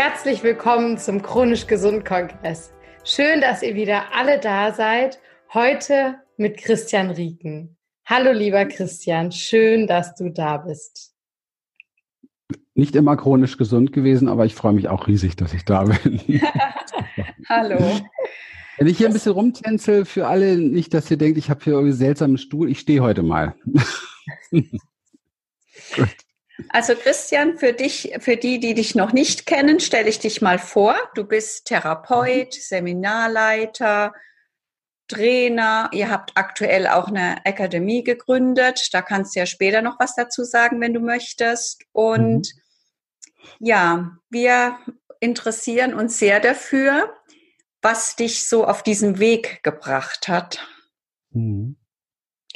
Herzlich willkommen zum Chronisch Gesund Kongress. Schön, dass ihr wieder alle da seid. Heute mit Christian Rieken. Hallo, lieber Christian. Schön, dass du da bist. Nicht immer chronisch gesund gewesen, aber ich freue mich auch riesig, dass ich da bin. Hallo. Wenn ich hier ein bisschen rumtänzel, für alle nicht, dass ihr denkt, ich habe hier irgendwie einen seltsamen Stuhl, ich stehe heute mal. Gut. Also Christian, für dich, für die, die dich noch nicht kennen, stelle ich dich mal vor. Du bist Therapeut, mhm. Seminarleiter, Trainer. Ihr habt aktuell auch eine Akademie gegründet. Da kannst du ja später noch was dazu sagen, wenn du möchtest. Und mhm. ja, wir interessieren uns sehr dafür, was dich so auf diesem Weg gebracht hat. Mhm.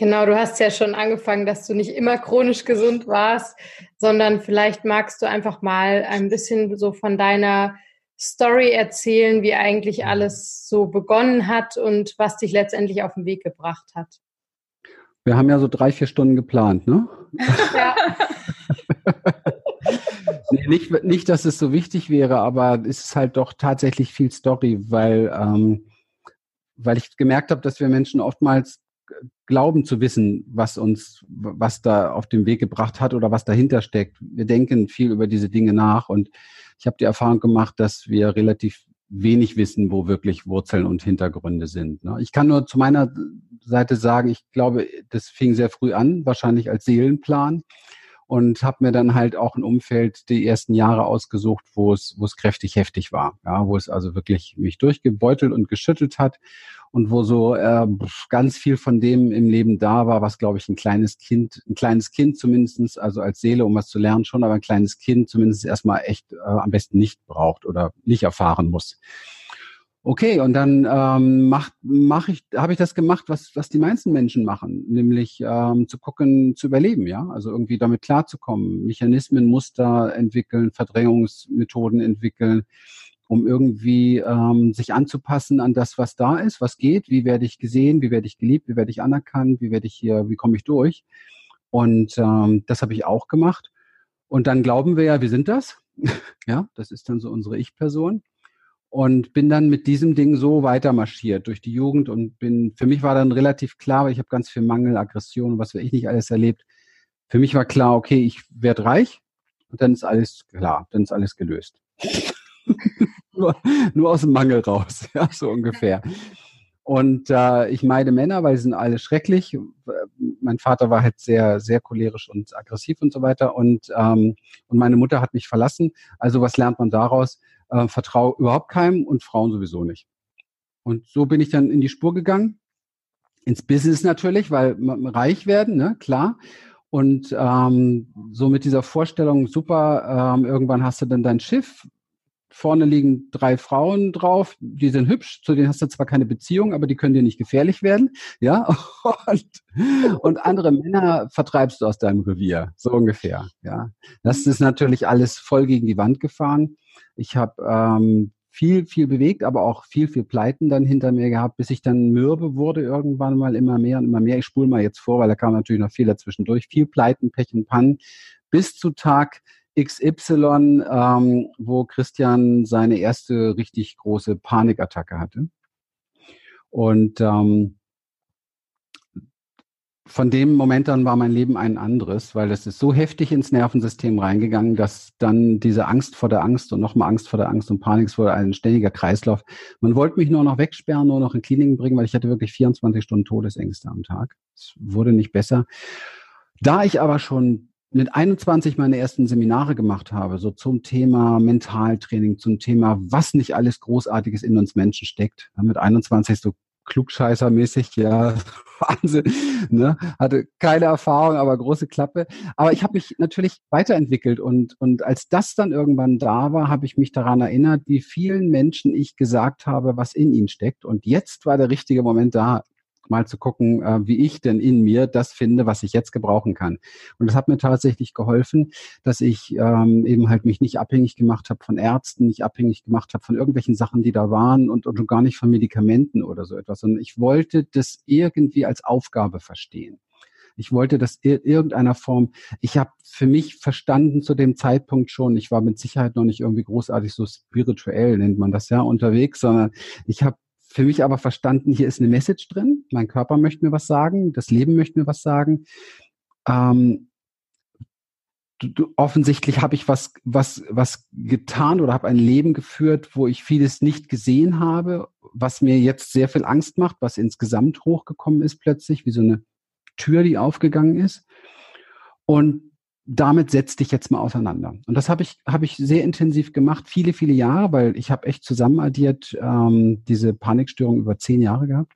Genau, du hast ja schon angefangen, dass du nicht immer chronisch gesund warst, sondern vielleicht magst du einfach mal ein bisschen so von deiner Story erzählen, wie eigentlich alles so begonnen hat und was dich letztendlich auf den Weg gebracht hat. Wir haben ja so drei, vier Stunden geplant, ne? Ja. nee, nicht, nicht, dass es so wichtig wäre, aber es ist halt doch tatsächlich viel Story, weil, ähm, weil ich gemerkt habe, dass wir Menschen oftmals glauben zu wissen, was uns, was da auf dem Weg gebracht hat oder was dahinter steckt. Wir denken viel über diese Dinge nach und ich habe die Erfahrung gemacht, dass wir relativ wenig wissen, wo wirklich Wurzeln und Hintergründe sind. Ne? Ich kann nur zu meiner Seite sagen, ich glaube, das fing sehr früh an, wahrscheinlich als Seelenplan und habe mir dann halt auch ein Umfeld die ersten Jahre ausgesucht, wo es, wo es kräftig heftig war, ja, wo es also wirklich mich durchgebeutelt und geschüttelt hat und wo so äh, ganz viel von dem im Leben da war, was glaube ich ein kleines Kind, ein kleines Kind zumindestens, also als Seele, um was zu lernen schon, aber ein kleines Kind zumindest erstmal echt äh, am besten nicht braucht oder nicht erfahren muss. Okay, und dann ähm, mach, mach ich, habe ich das gemacht, was, was die meisten Menschen machen, nämlich ähm, zu gucken, zu überleben, ja, also irgendwie damit klarzukommen, Mechanismen, Muster entwickeln, Verdrängungsmethoden entwickeln, um irgendwie ähm, sich anzupassen an das, was da ist, was geht, wie werde ich gesehen, wie werde ich geliebt, wie werde ich anerkannt, wie werde ich hier, wie komme ich durch. Und ähm, das habe ich auch gemacht. Und dann glauben wir ja, wir sind das. ja, das ist dann so unsere Ich-Person. Und bin dann mit diesem Ding so weiter marschiert durch die Jugend und bin, für mich war dann relativ klar, weil ich habe ganz viel Mangel, Aggression, was weiß ich nicht alles erlebt. Für mich war klar, okay, ich werde reich und dann ist alles klar, dann ist alles gelöst nur, nur aus dem Mangel raus, ja, so ungefähr. Und äh, ich meide Männer, weil sie sind alle schrecklich. Mein Vater war halt sehr, sehr cholerisch und aggressiv und so weiter. Und, ähm, und meine Mutter hat mich verlassen. Also was lernt man daraus? Äh, Vertrau überhaupt keinem und Frauen sowieso nicht. Und so bin ich dann in die Spur gegangen. Ins Business natürlich, weil reich werden, ne, klar. Und ähm, so mit dieser Vorstellung, super, ähm, irgendwann hast du dann dein Schiff, Vorne liegen drei Frauen drauf, die sind hübsch, zu denen hast du zwar keine Beziehung, aber die können dir nicht gefährlich werden, ja. Und, und andere Männer vertreibst du aus deinem Revier, so ungefähr, ja. Das ist natürlich alles voll gegen die Wand gefahren. Ich habe ähm, viel, viel bewegt, aber auch viel, viel Pleiten dann hinter mir gehabt, bis ich dann mürbe wurde irgendwann mal immer mehr und immer mehr. Ich spule mal jetzt vor, weil da kam natürlich noch viel dazwischendurch. Viel Pleiten, Pech und Pannen bis zu Tag XY, ähm, wo Christian seine erste richtig große Panikattacke hatte. Und ähm, von dem Moment an war mein Leben ein anderes, weil es ist so heftig ins Nervensystem reingegangen, dass dann diese Angst vor der Angst und nochmal Angst vor der Angst und Panik, wurde ein ständiger Kreislauf. Man wollte mich nur noch wegsperren, nur noch in Kliniken bringen, weil ich hatte wirklich 24 Stunden Todesängste am Tag. Es wurde nicht besser. Da ich aber schon mit 21 meine ersten Seminare gemacht habe, so zum Thema Mentaltraining, zum Thema, was nicht alles Großartiges in uns Menschen steckt. Mit 21 so klugscheißermäßig, ja, Wahnsinn, ne? hatte keine Erfahrung, aber große Klappe. Aber ich habe mich natürlich weiterentwickelt und, und als das dann irgendwann da war, habe ich mich daran erinnert, wie vielen Menschen ich gesagt habe, was in ihnen steckt. Und jetzt war der richtige Moment da, mal zu gucken, äh, wie ich denn in mir das finde, was ich jetzt gebrauchen kann. Und das hat mir tatsächlich geholfen, dass ich ähm, eben halt mich nicht abhängig gemacht habe von Ärzten, nicht abhängig gemacht habe von irgendwelchen Sachen, die da waren und, und gar nicht von Medikamenten oder so etwas, sondern ich wollte das irgendwie als Aufgabe verstehen. Ich wollte das in irgendeiner Form, ich habe für mich verstanden zu dem Zeitpunkt schon, ich war mit Sicherheit noch nicht irgendwie großartig so spirituell, nennt man das ja, unterwegs, sondern ich habe für mich aber verstanden, hier ist eine Message drin, mein Körper möchte mir was sagen, das Leben möchte mir was sagen. Ähm, du, du, offensichtlich habe ich was, was, was getan oder habe ein Leben geführt, wo ich vieles nicht gesehen habe, was mir jetzt sehr viel Angst macht, was insgesamt hochgekommen ist plötzlich, wie so eine Tür, die aufgegangen ist. Und damit setz dich jetzt mal auseinander. Und das habe ich, habe ich sehr intensiv gemacht, viele, viele Jahre, weil ich habe echt zusammenaddiert ähm, diese Panikstörung über zehn Jahre gehabt.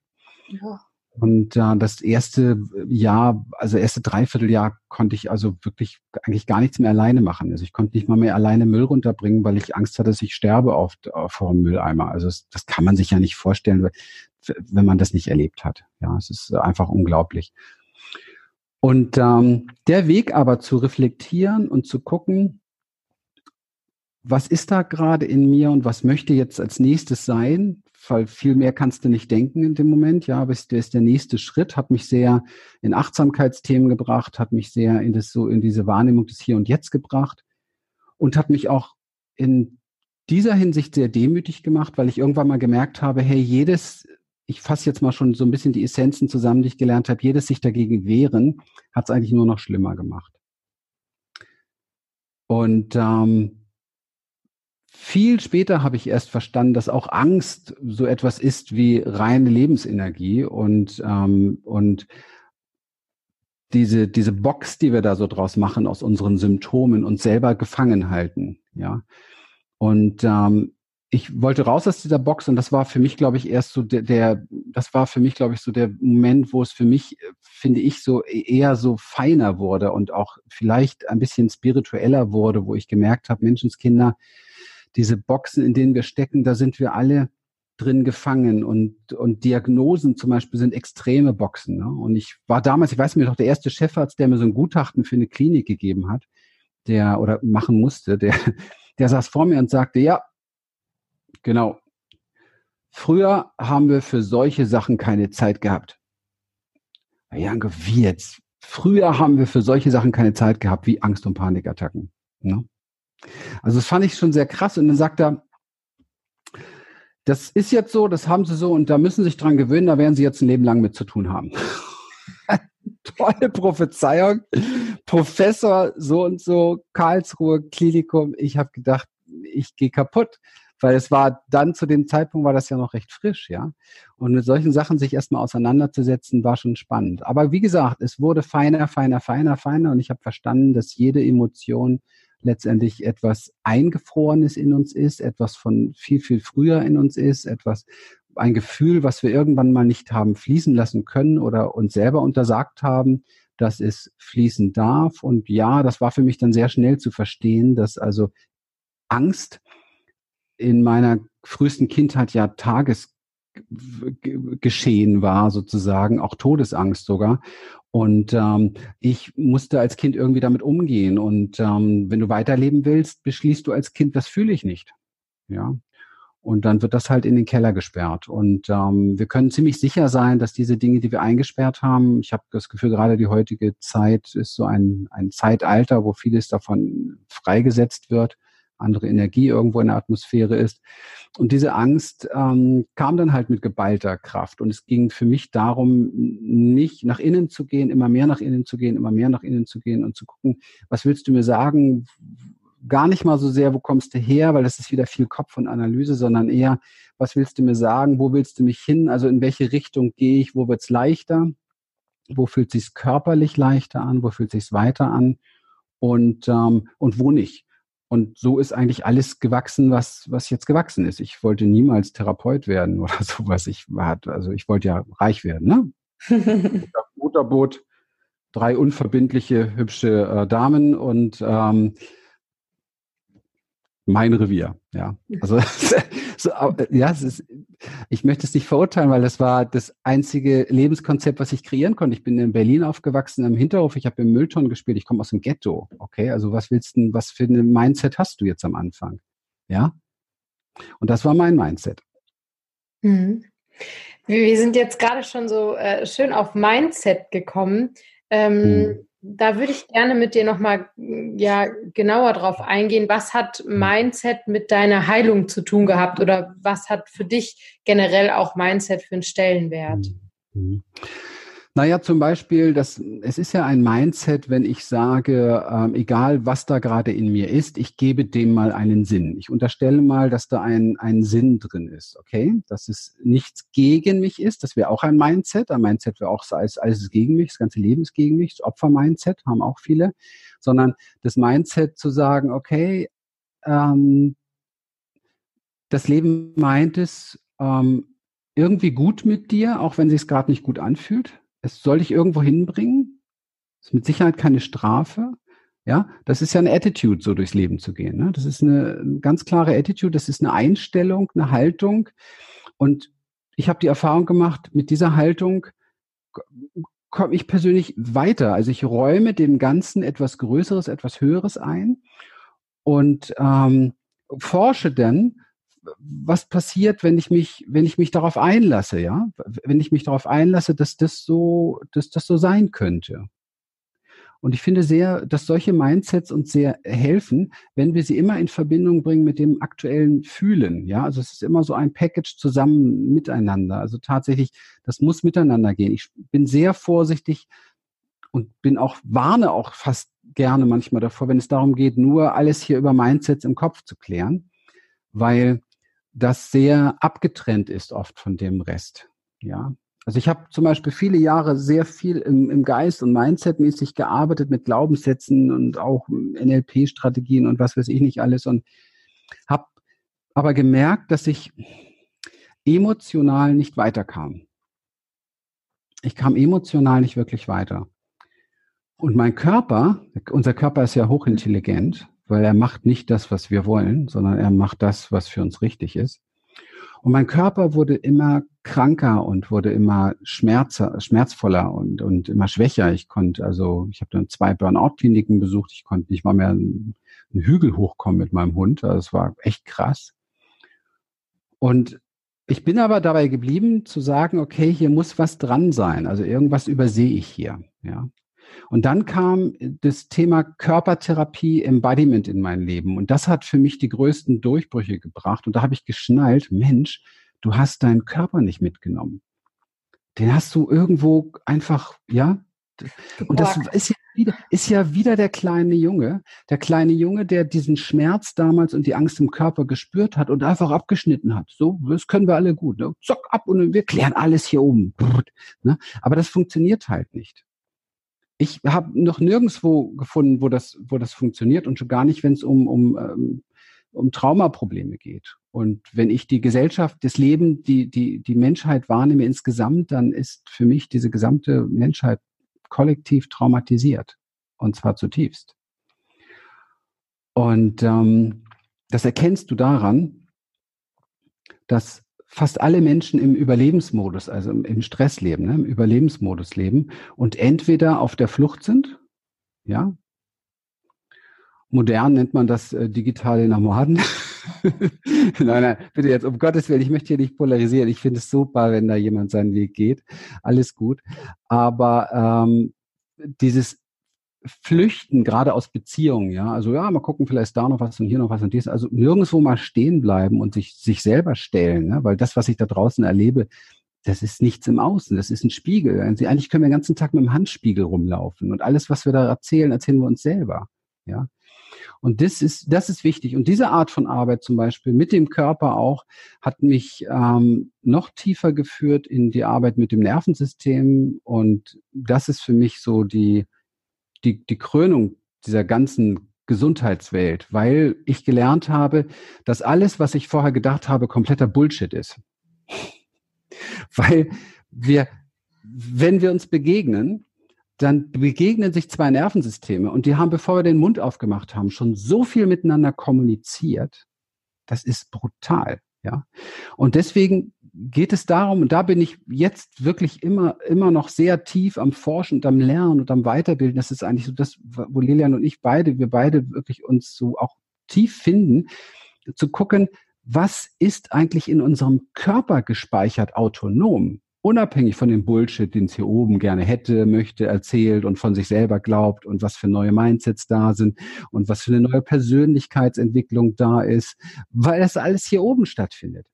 Ja. Und äh, das erste Jahr, also erste Dreivierteljahr konnte ich also wirklich eigentlich gar nichts mehr alleine machen. Also ich konnte nicht mal mehr alleine Müll runterbringen, weil ich Angst hatte, dass ich sterbe auf, auf vor dem Mülleimer. Also das, das kann man sich ja nicht vorstellen, wenn man das nicht erlebt hat. Ja, es ist einfach unglaublich. Und ähm, der Weg aber zu reflektieren und zu gucken, was ist da gerade in mir und was möchte jetzt als nächstes sein? Weil viel mehr kannst du nicht denken in dem Moment. Ja, aber es ist der nächste Schritt, hat mich sehr in Achtsamkeitsthemen gebracht, hat mich sehr in das so in diese Wahrnehmung des Hier und Jetzt gebracht und hat mich auch in dieser Hinsicht sehr demütig gemacht, weil ich irgendwann mal gemerkt habe, hey, jedes, ich fasse jetzt mal schon so ein bisschen die Essenzen zusammen, die ich gelernt habe, jedes sich dagegen wehren, hat es eigentlich nur noch schlimmer gemacht. Und ähm, viel später habe ich erst verstanden, dass auch Angst so etwas ist wie reine Lebensenergie und, ähm, und diese, diese Box, die wir da so draus machen aus unseren Symptomen, uns selber gefangen halten. Ja. Und ähm, ich wollte raus aus dieser Box und das war für mich, glaube ich, erst so der, der das war für mich, glaube ich, so der Moment, wo es für mich, finde ich, so eher so feiner wurde und auch vielleicht ein bisschen spiritueller wurde, wo ich gemerkt habe, Menschenskinder, diese Boxen, in denen wir stecken, da sind wir alle drin gefangen und, und Diagnosen zum Beispiel sind extreme Boxen. Ne? Und ich war damals, ich weiß mir doch, der erste Chefarzt, der mir so ein Gutachten für eine Klinik gegeben hat, der oder machen musste, der, der saß vor mir und sagte, ja, genau. Früher haben wir für solche Sachen keine Zeit gehabt. Janke, wie jetzt? Früher haben wir für solche Sachen keine Zeit gehabt, wie Angst- und Panikattacken. Ne? Also das fand ich schon sehr krass. Und dann sagt er, das ist jetzt so, das haben sie so und da müssen sie sich dran gewöhnen, da werden sie jetzt ein Leben lang mit zu tun haben. Tolle Prophezeiung. Professor so und so, Karlsruhe Klinikum. Ich habe gedacht, ich gehe kaputt, weil es war dann zu dem Zeitpunkt war das ja noch recht frisch, ja. Und mit solchen Sachen sich erstmal auseinanderzusetzen, war schon spannend. Aber wie gesagt, es wurde feiner, feiner, feiner, feiner und ich habe verstanden, dass jede Emotion letztendlich etwas Eingefrorenes in uns ist, etwas von viel, viel früher in uns ist, etwas, ein Gefühl, was wir irgendwann mal nicht haben fließen lassen können oder uns selber untersagt haben, dass es fließen darf. Und ja, das war für mich dann sehr schnell zu verstehen, dass also Angst in meiner frühesten Kindheit ja Tagesgeschehen war, sozusagen, auch Todesangst sogar. Und ähm, ich musste als Kind irgendwie damit umgehen. Und ähm, wenn du weiterleben willst, beschließt du als Kind, das fühle ich nicht. Ja. Und dann wird das halt in den Keller gesperrt. Und ähm, wir können ziemlich sicher sein, dass diese Dinge, die wir eingesperrt haben, ich habe das Gefühl, gerade die heutige Zeit ist so ein, ein Zeitalter, wo vieles davon freigesetzt wird andere Energie irgendwo in der Atmosphäre ist. Und diese Angst ähm, kam dann halt mit geballter Kraft. Und es ging für mich darum, nicht nach innen zu gehen, immer mehr nach innen zu gehen, immer mehr nach innen zu gehen und zu gucken, was willst du mir sagen? Gar nicht mal so sehr, wo kommst du her, weil das ist wieder viel Kopf und Analyse, sondern eher, was willst du mir sagen? Wo willst du mich hin? Also in welche Richtung gehe ich? Wo wird's leichter? Wo fühlt sich's körperlich leichter an? Wo fühlt sich's weiter an? Und, ähm, und wo nicht? Und so ist eigentlich alles gewachsen, was, was jetzt gewachsen ist. Ich wollte niemals Therapeut werden oder sowas. Ich war, also ich wollte ja reich werden, ne? Motorboot, drei unverbindliche, hübsche äh, Damen und ähm, mein Revier, ja. Also so, ja, es ist, ich möchte es nicht verurteilen, weil das war das einzige Lebenskonzept, was ich kreieren konnte. Ich bin in Berlin aufgewachsen im Hinterhof, ich habe im Müllton gespielt, ich komme aus dem Ghetto. Okay, also was willst du, was für ein Mindset hast du jetzt am Anfang? Ja? Und das war mein Mindset. Mhm. Wir sind jetzt gerade schon so äh, schön auf Mindset gekommen. Ähm, mhm. Da würde ich gerne mit dir nochmal ja, genauer drauf eingehen. Was hat mhm. Mindset mit deiner Heilung zu tun gehabt oder was hat für dich generell auch Mindset für einen Stellenwert? Mhm. Naja, zum Beispiel, das, es ist ja ein Mindset, wenn ich sage, ähm, egal was da gerade in mir ist, ich gebe dem mal einen Sinn. Ich unterstelle mal, dass da ein, ein Sinn drin ist, okay? Dass es nichts gegen mich ist, das wäre auch ein Mindset. Ein Mindset wäre auch alles, alles ist gegen mich, das ganze Leben ist gegen mich. Das Opfer-Mindset haben auch viele. Sondern das Mindset zu sagen, okay, ähm, das Leben meint es ähm, irgendwie gut mit dir, auch wenn es sich gerade nicht gut anfühlt es soll dich irgendwo hinbringen. Ist mit Sicherheit keine Strafe. Ja, das ist ja eine Attitude, so durchs Leben zu gehen. Ne? Das ist eine, eine ganz klare Attitude, das ist eine Einstellung, eine Haltung. Und ich habe die Erfahrung gemacht, mit dieser Haltung komme ich persönlich weiter. Also ich räume dem Ganzen etwas Größeres, etwas Höheres ein und ähm, forsche dann, was passiert, wenn ich mich, wenn ich mich darauf einlasse, ja? Wenn ich mich darauf einlasse, dass das so, dass das so sein könnte. Und ich finde sehr, dass solche Mindsets uns sehr helfen, wenn wir sie immer in Verbindung bringen mit dem aktuellen Fühlen. Ja, also es ist immer so ein Package zusammen miteinander. Also tatsächlich, das muss miteinander gehen. Ich bin sehr vorsichtig und bin auch, warne auch fast gerne manchmal davor, wenn es darum geht, nur alles hier über Mindsets im Kopf zu klären, weil das sehr abgetrennt ist oft von dem Rest. Ja. Also ich habe zum Beispiel viele Jahre sehr viel im, im Geist und Mindset-mäßig gearbeitet mit Glaubenssätzen und auch NLP-Strategien und was weiß ich nicht alles und habe aber gemerkt, dass ich emotional nicht weiterkam. Ich kam emotional nicht wirklich weiter. Und mein Körper, unser Körper ist ja hochintelligent, weil er macht nicht das, was wir wollen, sondern er macht das, was für uns richtig ist. Und mein Körper wurde immer kranker und wurde immer schmerzvoller und, und immer schwächer. Ich konnte, also ich habe dann zwei Burnout-Kliniken besucht, ich konnte nicht mal mehr einen, einen Hügel hochkommen mit meinem Hund. Also es war echt krass. Und ich bin aber dabei geblieben zu sagen, okay, hier muss was dran sein. Also irgendwas übersehe ich hier. Ja. Und dann kam das Thema Körpertherapie, Embodiment in mein Leben. Und das hat für mich die größten Durchbrüche gebracht. Und da habe ich geschnallt, Mensch, du hast deinen Körper nicht mitgenommen. Den hast du irgendwo einfach, ja. Und das ist ja wieder, ist ja wieder der kleine Junge, der kleine Junge, der diesen Schmerz damals und die Angst im Körper gespürt hat und einfach abgeschnitten hat. So, das können wir alle gut. Ne? Zock ab und wir klären alles hier oben. Ne? Aber das funktioniert halt nicht ich habe noch nirgendwo gefunden, wo das, wo das funktioniert und schon gar nicht, wenn es um, um, ähm, um Traumaprobleme geht. Und wenn ich die Gesellschaft, das Leben, die, die, die Menschheit wahrnehme insgesamt, dann ist für mich diese gesamte Menschheit kollektiv traumatisiert. Und zwar zutiefst. Und ähm, das erkennst du daran, dass fast alle Menschen im Überlebensmodus, also im Stress leben, ne, im Überlebensmodus leben und entweder auf der Flucht sind, ja, modern nennt man das äh, digitale Nomaden. nein, nein, bitte jetzt um Gottes Willen, ich möchte hier nicht polarisieren. Ich finde es super, wenn da jemand seinen Weg geht. Alles gut. Aber ähm, dieses flüchten, gerade aus Beziehungen, ja. Also ja, mal gucken, vielleicht da noch was und hier noch was und dies. Also nirgendwo mal stehen bleiben und sich, sich selber stellen, ne? weil das, was ich da draußen erlebe, das ist nichts im Außen, das ist ein Spiegel. Eigentlich können wir den ganzen Tag mit dem Handspiegel rumlaufen und alles, was wir da erzählen, erzählen wir uns selber, ja. Und das ist, das ist wichtig. Und diese Art von Arbeit zum Beispiel mit dem Körper auch hat mich ähm, noch tiefer geführt in die Arbeit mit dem Nervensystem. Und das ist für mich so die, die, die Krönung dieser ganzen Gesundheitswelt, weil ich gelernt habe, dass alles, was ich vorher gedacht habe, kompletter Bullshit ist. weil wir, wenn wir uns begegnen, dann begegnen sich zwei Nervensysteme und die haben, bevor wir den Mund aufgemacht haben, schon so viel miteinander kommuniziert. Das ist brutal. Ja. Und deswegen geht es darum, und da bin ich jetzt wirklich immer, immer noch sehr tief am Forschen und am Lernen und am Weiterbilden. Das ist eigentlich so das, wo Lilian und ich beide, wir beide wirklich uns so auch tief finden, zu gucken, was ist eigentlich in unserem Körper gespeichert autonom? unabhängig von dem Bullshit, den es hier oben gerne hätte, möchte, erzählt und von sich selber glaubt und was für neue Mindsets da sind und was für eine neue Persönlichkeitsentwicklung da ist, weil das alles hier oben stattfindet.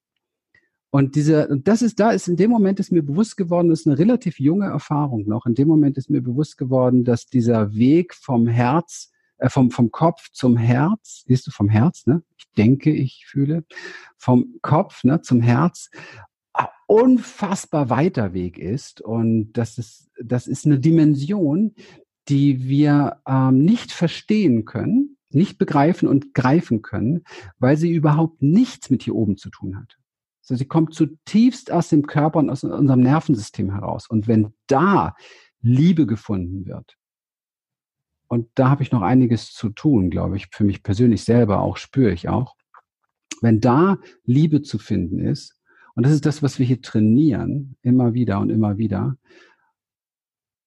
Und diese, und das ist da, ist in dem Moment ist mir bewusst geworden, das ist eine relativ junge Erfahrung noch. In dem Moment ist mir bewusst geworden, dass dieser Weg vom Herz, äh, vom, vom Kopf zum Herz, siehst du, vom Herz, ne? Ich denke, ich fühle, vom Kopf, ne, zum Herz, unfassbar weiter Weg ist. Und das ist, das ist eine Dimension, die wir ähm, nicht verstehen können, nicht begreifen und greifen können, weil sie überhaupt nichts mit hier oben zu tun hat. Also sie kommt zutiefst aus dem Körper und aus unserem Nervensystem heraus. Und wenn da Liebe gefunden wird, und da habe ich noch einiges zu tun, glaube ich, für mich persönlich selber auch, spüre ich auch, wenn da Liebe zu finden ist, und das ist das, was wir hier trainieren, immer wieder und immer wieder.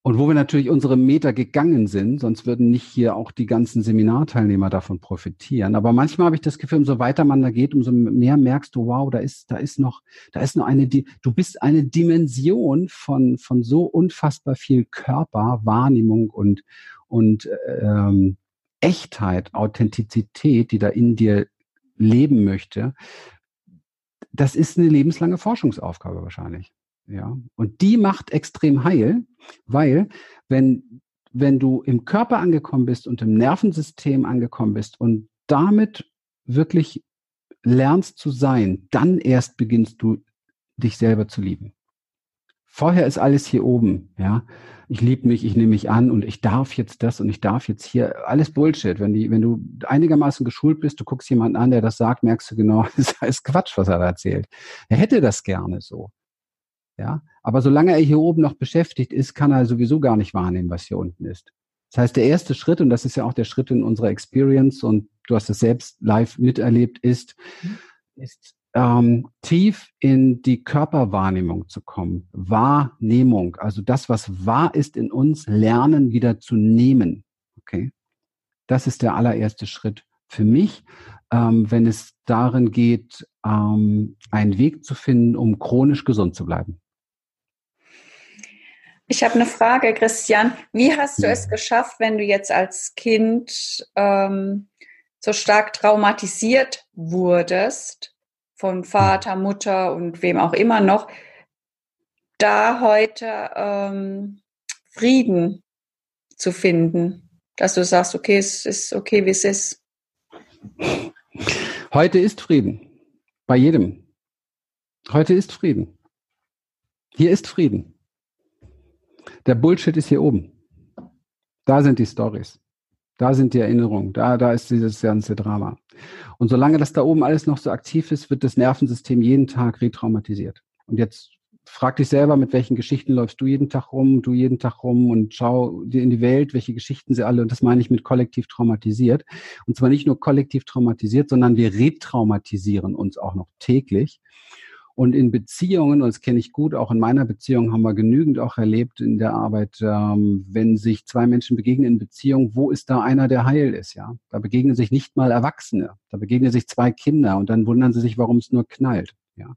Und wo wir natürlich unsere Meter gegangen sind, sonst würden nicht hier auch die ganzen Seminarteilnehmer davon profitieren. Aber manchmal habe ich das Gefühl, umso weiter man da geht, umso mehr merkst du, wow, da ist, da ist noch, da ist noch eine, du bist eine Dimension von, von so unfassbar viel Körper, Wahrnehmung und, und ähm, Echtheit, Authentizität, die da in dir leben möchte, das ist eine lebenslange Forschungsaufgabe wahrscheinlich. Ja. Und die macht extrem heil, weil wenn, wenn du im Körper angekommen bist und im Nervensystem angekommen bist und damit wirklich lernst zu sein, dann erst beginnst du dich selber zu lieben. Vorher ist alles hier oben, ja ich liebe mich, ich nehme mich an und ich darf jetzt das und ich darf jetzt hier alles Bullshit. Wenn die, wenn du einigermaßen geschult bist, du guckst jemanden an, der das sagt, merkst du genau, das ist Quatsch, was er da erzählt. Er hätte das gerne so. Ja, aber solange er hier oben noch beschäftigt ist, kann er sowieso gar nicht wahrnehmen, was hier unten ist. Das heißt, der erste Schritt, und das ist ja auch der Schritt in unserer Experience, und du hast es selbst live miterlebt, ist, ist ähm, tief in die Körperwahrnehmung zu kommen. Wahrnehmung, also das, was wahr ist in uns, lernen wieder zu nehmen. Okay, das ist der allererste Schritt für mich, ähm, wenn es darin geht, ähm, einen Weg zu finden, um chronisch gesund zu bleiben. Ich habe eine Frage, Christian. Wie hast du es geschafft, wenn du jetzt als Kind ähm, so stark traumatisiert wurdest, von Vater, Mutter und wem auch immer noch, da heute ähm, Frieden zu finden, dass du sagst, okay, es ist okay, wie es ist. Heute ist Frieden. Bei jedem. Heute ist Frieden. Hier ist Frieden. Der Bullshit ist hier oben. Da sind die Stories. Da sind die Erinnerungen, da, da ist dieses ganze Drama. Und solange das da oben alles noch so aktiv ist, wird das Nervensystem jeden Tag retraumatisiert. Und jetzt frag dich selber, mit welchen Geschichten läufst du jeden Tag rum, du jeden Tag rum und schau dir in die Welt, welche Geschichten sie alle, und das meine ich mit kollektiv traumatisiert. Und zwar nicht nur kollektiv traumatisiert, sondern wir retraumatisieren uns auch noch täglich. Und in Beziehungen, und das kenne ich gut, auch in meiner Beziehung haben wir genügend auch erlebt in der Arbeit, ähm, wenn sich zwei Menschen begegnen in Beziehung, wo ist da einer, der heil ist, ja? Da begegnen sich nicht mal Erwachsene, da begegnen sich zwei Kinder und dann wundern sie sich, warum es nur knallt, ja?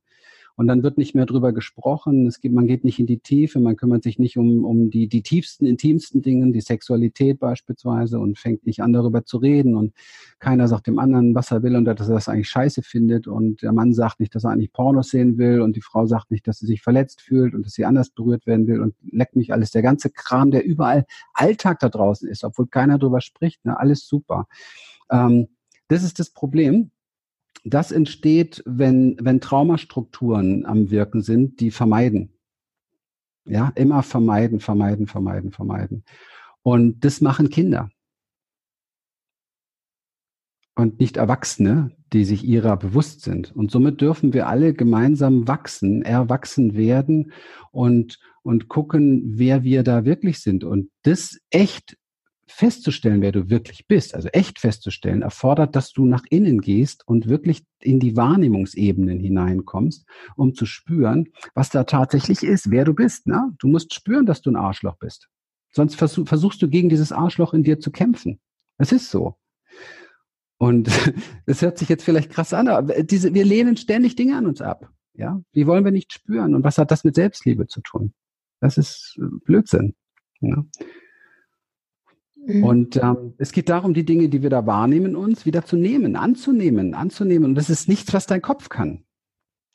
Und dann wird nicht mehr drüber gesprochen. Es gibt, man geht nicht in die Tiefe, man kümmert sich nicht um, um die, die tiefsten, intimsten Dinge, die Sexualität beispielsweise und fängt nicht an, darüber zu reden. Und keiner sagt dem anderen, was er will und dass er das eigentlich scheiße findet. Und der Mann sagt nicht, dass er eigentlich Pornos sehen will. Und die Frau sagt nicht, dass sie sich verletzt fühlt und dass sie anders berührt werden will. Und leckt mich alles. Der ganze Kram, der überall Alltag da draußen ist, obwohl keiner drüber spricht. Ne? Alles super. Ähm, das ist das Problem das entsteht, wenn, wenn Traumastrukturen am Wirken sind, die vermeiden. Ja, immer vermeiden, vermeiden, vermeiden, vermeiden. Und das machen Kinder. Und nicht Erwachsene, die sich ihrer bewusst sind. Und somit dürfen wir alle gemeinsam wachsen, erwachsen werden und, und gucken, wer wir da wirklich sind. Und das echt festzustellen, wer du wirklich bist, also echt festzustellen, erfordert, dass du nach innen gehst und wirklich in die Wahrnehmungsebenen hineinkommst, um zu spüren, was da tatsächlich ist, wer du bist. Ne? Du musst spüren, dass du ein Arschloch bist. Sonst versuch, versuchst du gegen dieses Arschloch in dir zu kämpfen. Es ist so. Und es hört sich jetzt vielleicht krass an, aber diese, wir lehnen ständig Dinge an uns ab. Ja, wie wollen wir nicht spüren? Und was hat das mit Selbstliebe zu tun? Das ist äh, Blödsinn. Ja. Mhm. Und ähm, es geht darum, die Dinge, die wir da wahrnehmen, uns wieder zu nehmen, anzunehmen, anzunehmen. Und das ist nichts, was dein Kopf kann.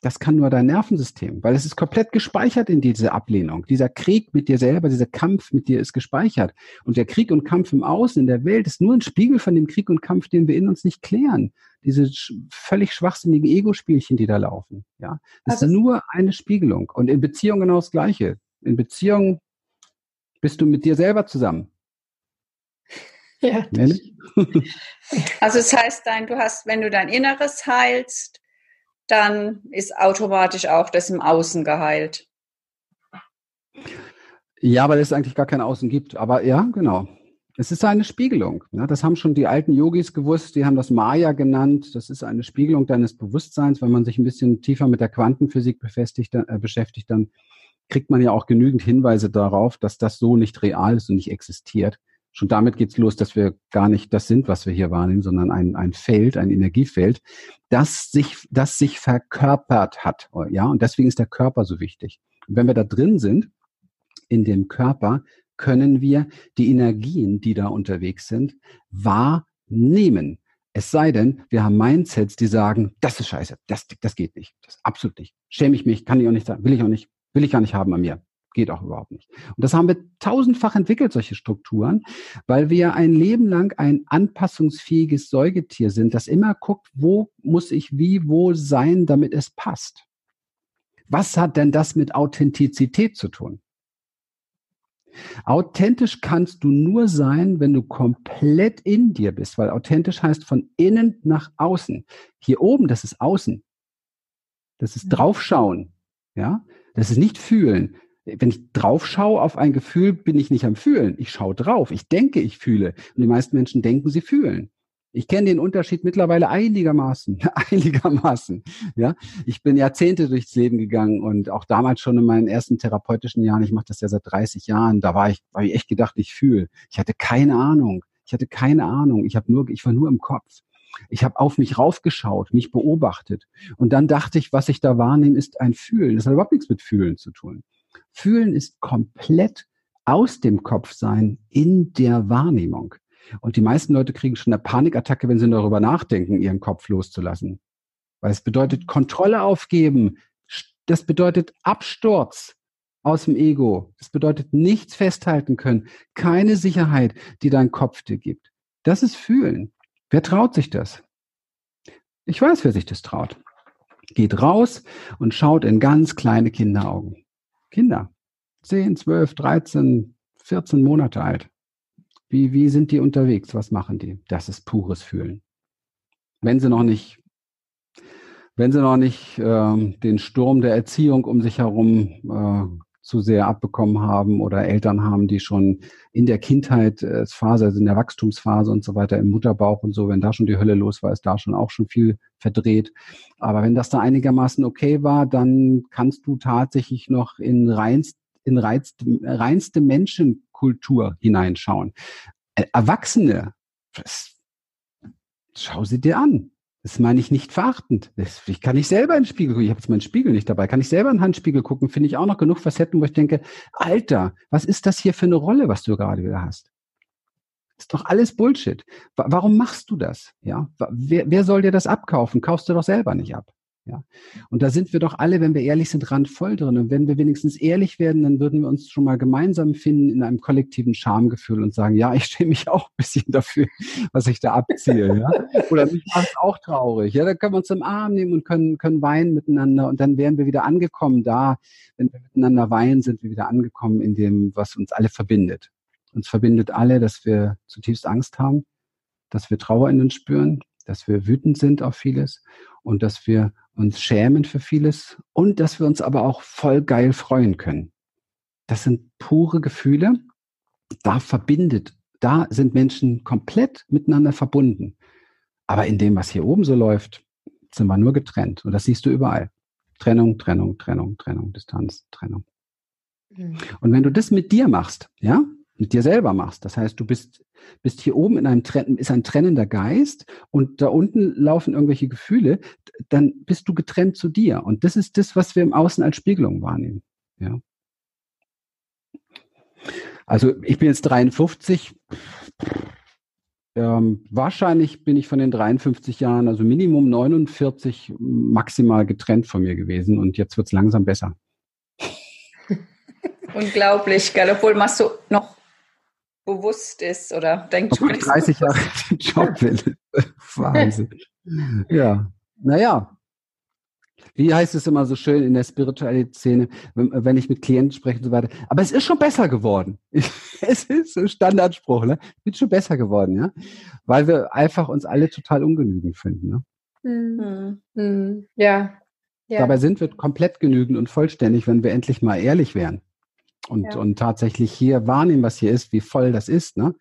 Das kann nur dein Nervensystem, weil es ist komplett gespeichert in diese Ablehnung. Dieser Krieg mit dir selber, dieser Kampf mit dir ist gespeichert. Und der Krieg und Kampf im Außen, in der Welt, ist nur ein Spiegel von dem Krieg und Kampf, den wir in uns nicht klären. Diese völlig schwachsinnigen Ego-Spielchen, die da laufen. Ja, das also, ist nur eine Spiegelung. Und in Beziehung genau das Gleiche. In Beziehung bist du mit dir selber zusammen. Ja. also es das heißt, dein, du hast, wenn du dein Inneres heilst, dann ist automatisch auch das im Außen geheilt. Ja, weil es eigentlich gar kein Außen gibt. Aber ja, genau. Es ist eine Spiegelung. Ja, das haben schon die alten Yogis gewusst. Die haben das Maya genannt. Das ist eine Spiegelung deines Bewusstseins. Wenn man sich ein bisschen tiefer mit der Quantenphysik befestigt, äh, beschäftigt, dann kriegt man ja auch genügend Hinweise darauf, dass das so nicht real ist und nicht existiert schon damit geht's los, dass wir gar nicht das sind, was wir hier wahrnehmen, sondern ein, ein Feld, ein Energiefeld, das sich, das sich verkörpert hat. Ja, und deswegen ist der Körper so wichtig. Und wenn wir da drin sind, in dem Körper, können wir die Energien, die da unterwegs sind, wahrnehmen. Es sei denn, wir haben Mindsets, die sagen, das ist scheiße, das, das geht nicht, das absolut nicht. Schäme ich mich, kann ich auch nicht sagen, will ich auch nicht, will ich gar nicht haben an mir. Geht auch überhaupt nicht. Und das haben wir tausendfach entwickelt, solche Strukturen, weil wir ein Leben lang ein anpassungsfähiges Säugetier sind, das immer guckt, wo muss ich wie, wo sein, damit es passt. Was hat denn das mit Authentizität zu tun? Authentisch kannst du nur sein, wenn du komplett in dir bist, weil authentisch heißt von innen nach außen. Hier oben, das ist außen. Das ist draufschauen. Ja, das ist nicht fühlen wenn ich drauf schaue auf ein Gefühl, bin ich nicht am Fühlen. Ich schaue drauf. Ich denke, ich fühle. Und die meisten Menschen denken, sie fühlen. Ich kenne den Unterschied mittlerweile einigermaßen, einigermaßen. Ja, ich bin Jahrzehnte durchs Leben gegangen und auch damals schon in meinen ersten therapeutischen Jahren. Ich mache das ja seit 30 Jahren. Da war ich, war ich echt gedacht, ich fühle. Ich hatte keine Ahnung. Ich hatte keine Ahnung. Ich habe nur, ich war nur im Kopf. Ich habe auf mich raufgeschaut, mich beobachtet und dann dachte ich, was ich da wahrnehme, ist ein Fühlen. Das hat überhaupt nichts mit Fühlen zu tun. Fühlen ist komplett aus dem Kopf sein in der Wahrnehmung. Und die meisten Leute kriegen schon eine Panikattacke, wenn sie darüber nachdenken, ihren Kopf loszulassen. Weil es bedeutet Kontrolle aufgeben. Das bedeutet Absturz aus dem Ego. Das bedeutet nichts festhalten können. Keine Sicherheit, die dein Kopf dir gibt. Das ist Fühlen. Wer traut sich das? Ich weiß, wer sich das traut. Geht raus und schaut in ganz kleine Kinderaugen. Kinder, 10, 12, 13, 14 Monate alt. Wie, wie sind die unterwegs? Was machen die? Das ist pures Fühlen. Wenn sie noch nicht, wenn sie noch nicht äh, den Sturm der Erziehung um sich herum äh, zu sehr abbekommen haben oder Eltern haben, die schon in der Kindheitsphase, also in der Wachstumsphase und so weiter im Mutterbauch und so, wenn da schon die Hölle los war, ist da schon auch schon viel verdreht. Aber wenn das da einigermaßen okay war, dann kannst du tatsächlich noch in reinst, in reinste, reinste Menschenkultur hineinschauen. Äh, Erwachsene, das, schau sie dir an. Das meine ich nicht verachtend. Ich kann nicht selber in den Spiegel gucken. Ich habe jetzt meinen Spiegel nicht dabei. Kann ich selber in den Handspiegel gucken? Finde ich auch noch genug Facetten, wo ich denke, Alter, was ist das hier für eine Rolle, was du gerade wieder hast? Ist doch alles Bullshit. Warum machst du das? Ja, wer, wer soll dir das abkaufen? Kaufst du doch selber nicht ab. Ja. Und da sind wir doch alle, wenn wir ehrlich sind, randvoll drin. Und wenn wir wenigstens ehrlich werden, dann würden wir uns schon mal gemeinsam finden in einem kollektiven Schamgefühl und sagen, ja, ich stehe mich auch ein bisschen dafür, was ich da abziehe. Ja? Oder mich macht es auch traurig. Ja, da können wir uns im Arm nehmen und können, können weinen miteinander. Und dann wären wir wieder angekommen da. Wenn wir miteinander weinen, sind wir wieder angekommen in dem, was uns alle verbindet. Uns verbindet alle, dass wir zutiefst Angst haben, dass wir Trauer in uns spüren, dass wir wütend sind auf vieles und dass wir uns schämen für vieles und dass wir uns aber auch voll geil freuen können. Das sind pure Gefühle. Da verbindet, da sind Menschen komplett miteinander verbunden. Aber in dem, was hier oben so läuft, sind wir nur getrennt. Und das siehst du überall. Trennung, Trennung, Trennung, Trennung, Distanz, Trennung. Mhm. Und wenn du das mit dir machst, ja, mit dir selber machst. Das heißt, du bist, bist hier oben in einem Trennen, ist ein trennender Geist und da unten laufen irgendwelche Gefühle, dann bist du getrennt zu dir. Und das ist das, was wir im Außen als Spiegelung wahrnehmen. Ja. Also ich bin jetzt 53. Ähm, wahrscheinlich bin ich von den 53 Jahren, also Minimum 49, maximal getrennt von mir gewesen und jetzt wird es langsam besser. Unglaublich, gell? obwohl man so noch bewusst ist oder denkt, Obwohl 30 Jahre den Job will. Wahnsinn. ja, naja. Wie heißt es immer so schön in der spirituellen Szene, wenn, wenn ich mit Klienten spreche und so weiter. Aber es ist schon besser geworden. es ist ein Standardspruch, ne? Es ist schon besser geworden, ja. Weil wir einfach uns alle total ungenügend finden, ne? Mhm. Mhm. Ja. ja. Dabei sind wir komplett genügend und vollständig, wenn wir endlich mal ehrlich wären und, ja. und tatsächlich hier wahrnehmen, was hier ist, wie voll das ist, ne?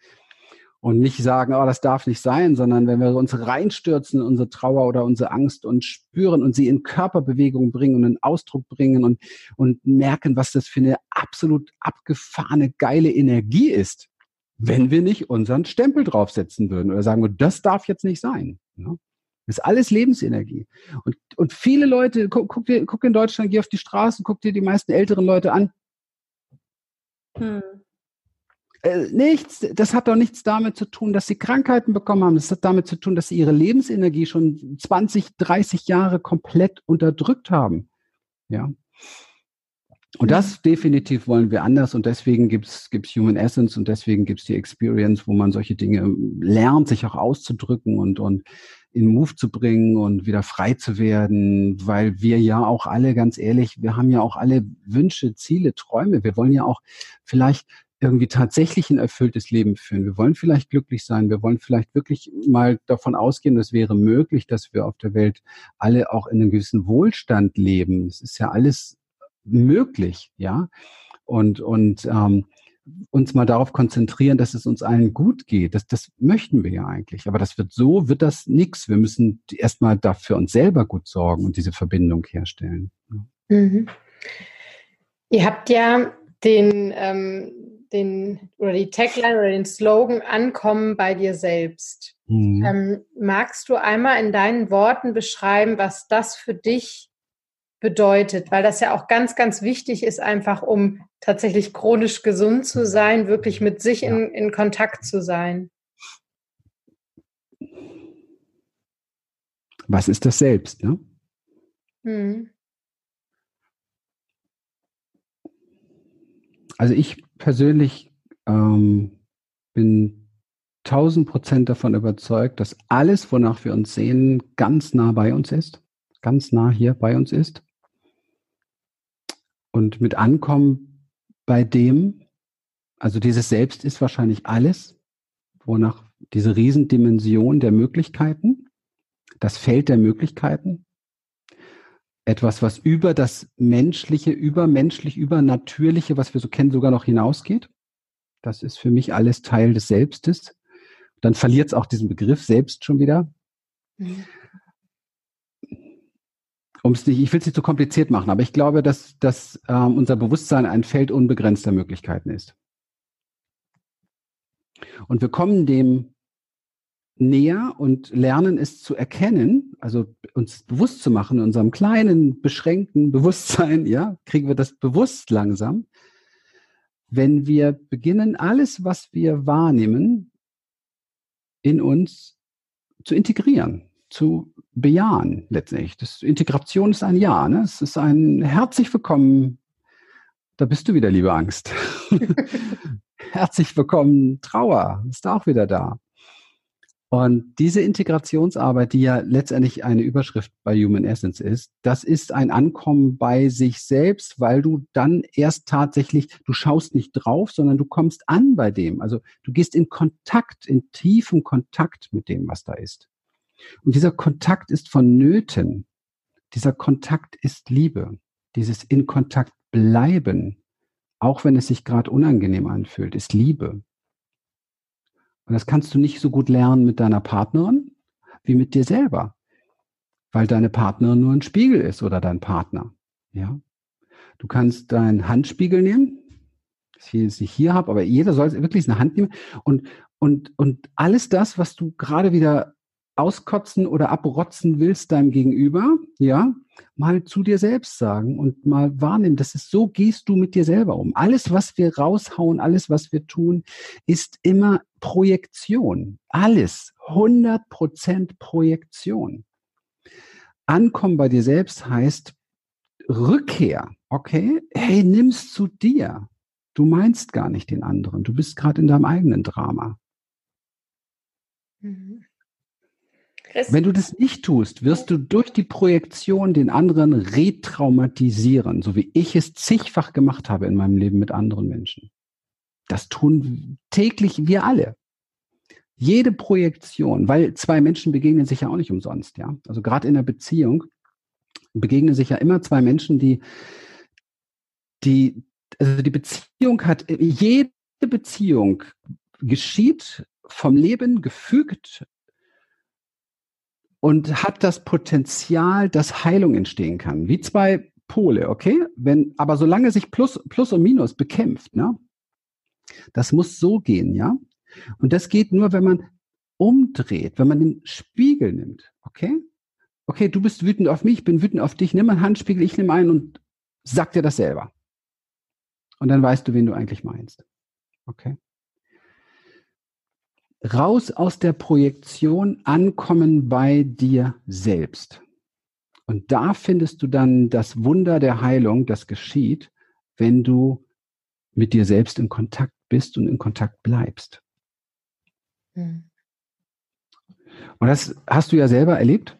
Und nicht sagen, oh, das darf nicht sein, sondern wenn wir uns reinstürzen in unsere Trauer oder unsere Angst und spüren und sie in Körperbewegung bringen und in Ausdruck bringen und, und merken, was das für eine absolut abgefahrene, geile Energie ist, wenn wir nicht unseren Stempel draufsetzen würden oder sagen, das darf jetzt nicht sein. Ne? Das ist alles Lebensenergie. Und, und viele Leute, guck, guck, dir, guck in Deutschland, geh auf die Straße, guck dir die meisten älteren Leute an, hm. Äh, nichts, das hat doch nichts damit zu tun, dass sie Krankheiten bekommen haben. Das hat damit zu tun, dass sie ihre Lebensenergie schon 20, 30 Jahre komplett unterdrückt haben. Ja. Und das definitiv wollen wir anders und deswegen gibt's gibt's Human Essence und deswegen gibt's die Experience, wo man solche Dinge lernt, sich auch auszudrücken und, und in Move zu bringen und wieder frei zu werden, weil wir ja auch alle, ganz ehrlich, wir haben ja auch alle Wünsche, Ziele, Träume. Wir wollen ja auch vielleicht irgendwie tatsächlich ein erfülltes Leben führen. Wir wollen vielleicht glücklich sein. Wir wollen vielleicht wirklich mal davon ausgehen, das wäre möglich, dass wir auf der Welt alle auch in einem gewissen Wohlstand leben. Es ist ja alles möglich, ja. Und, und ähm, uns mal darauf konzentrieren, dass es uns allen gut geht. Das, das möchten wir ja eigentlich. Aber das wird so, wird das nichts. Wir müssen erstmal dafür uns selber gut sorgen und diese Verbindung herstellen. Mhm. Ihr habt ja den, ähm, den oder die Tagline oder den Slogan Ankommen bei dir selbst. Mhm. Ähm, magst du einmal in deinen Worten beschreiben, was das für dich bedeutet, weil das ja auch ganz, ganz wichtig ist, einfach um tatsächlich chronisch gesund zu sein, wirklich mit sich in, in Kontakt zu sein. Was ist das Selbst? Ne? Hm. Also ich persönlich ähm, bin tausend Prozent davon überzeugt, dass alles, wonach wir uns sehen, ganz nah bei uns ist, ganz nah hier bei uns ist. Und mit Ankommen bei dem, also dieses Selbst ist wahrscheinlich alles, wonach diese Riesendimension der Möglichkeiten, das Feld der Möglichkeiten, etwas, was über das Menschliche, übermenschlich, übernatürliche, was wir so kennen, sogar noch hinausgeht. Das ist für mich alles Teil des Selbstes. Dann verliert es auch diesen Begriff selbst schon wieder. Mhm um es nicht, ich will es nicht zu kompliziert machen, aber ich glaube, dass, dass ähm, unser Bewusstsein ein Feld unbegrenzter Möglichkeiten ist. Und wir kommen dem näher und lernen es zu erkennen, also uns bewusst zu machen, in unserem kleinen, beschränkten Bewusstsein, ja, kriegen wir das bewusst langsam, wenn wir beginnen, alles, was wir wahrnehmen, in uns zu integrieren zu bejahen letztendlich. Das Integration ist ein Ja. Ne? Es ist ein herzlich willkommen. Da bist du wieder, liebe Angst. herzlich willkommen, Trauer. Ist auch wieder da. Und diese Integrationsarbeit, die ja letztendlich eine Überschrift bei Human Essence ist, das ist ein Ankommen bei sich selbst, weil du dann erst tatsächlich, du schaust nicht drauf, sondern du kommst an bei dem. Also du gehst in Kontakt, in tiefen Kontakt mit dem, was da ist. Und dieser Kontakt ist vonnöten. Dieser Kontakt ist Liebe. Dieses in Kontakt bleiben, auch wenn es sich gerade unangenehm anfühlt, ist Liebe. Und das kannst du nicht so gut lernen mit deiner Partnerin wie mit dir selber, weil deine Partnerin nur ein Spiegel ist oder dein Partner. Ja, du kannst deinen Handspiegel nehmen, ich es hier habe, aber jeder soll wirklich in der Hand nehmen und, und, und alles das, was du gerade wieder auskotzen oder abrotzen willst deinem Gegenüber, ja, mal zu dir selbst sagen und mal wahrnehmen. Das ist so gehst du mit dir selber um. Alles, was wir raushauen, alles, was wir tun, ist immer Projektion. Alles. 100 Prozent Projektion. Ankommen bei dir selbst heißt Rückkehr. Okay? Hey, nimm's zu dir. Du meinst gar nicht den anderen. Du bist gerade in deinem eigenen Drama. Mhm. Wenn du das nicht tust, wirst du durch die Projektion den anderen retraumatisieren, so wie ich es zigfach gemacht habe in meinem Leben mit anderen Menschen. Das tun täglich wir alle. Jede Projektion, weil zwei Menschen begegnen sich ja auch nicht umsonst, ja. Also gerade in der Beziehung begegnen sich ja immer zwei Menschen, die, die, also die Beziehung hat, jede Beziehung geschieht vom Leben gefügt und hat das Potenzial, dass Heilung entstehen kann. Wie zwei Pole, okay? Wenn, aber solange sich Plus, Plus und Minus bekämpft, ne? Das muss so gehen, ja? Und das geht nur, wenn man umdreht, wenn man den Spiegel nimmt, okay? Okay, du bist wütend auf mich, ich bin wütend auf dich, nimm einen Handspiegel, ich nehme einen und sag dir das selber. Und dann weißt du, wen du eigentlich meinst. Okay? Raus aus der Projektion, ankommen bei dir selbst. Und da findest du dann das Wunder der Heilung, das geschieht, wenn du mit dir selbst in Kontakt bist und in Kontakt bleibst. Hm. Und das hast du ja selber erlebt,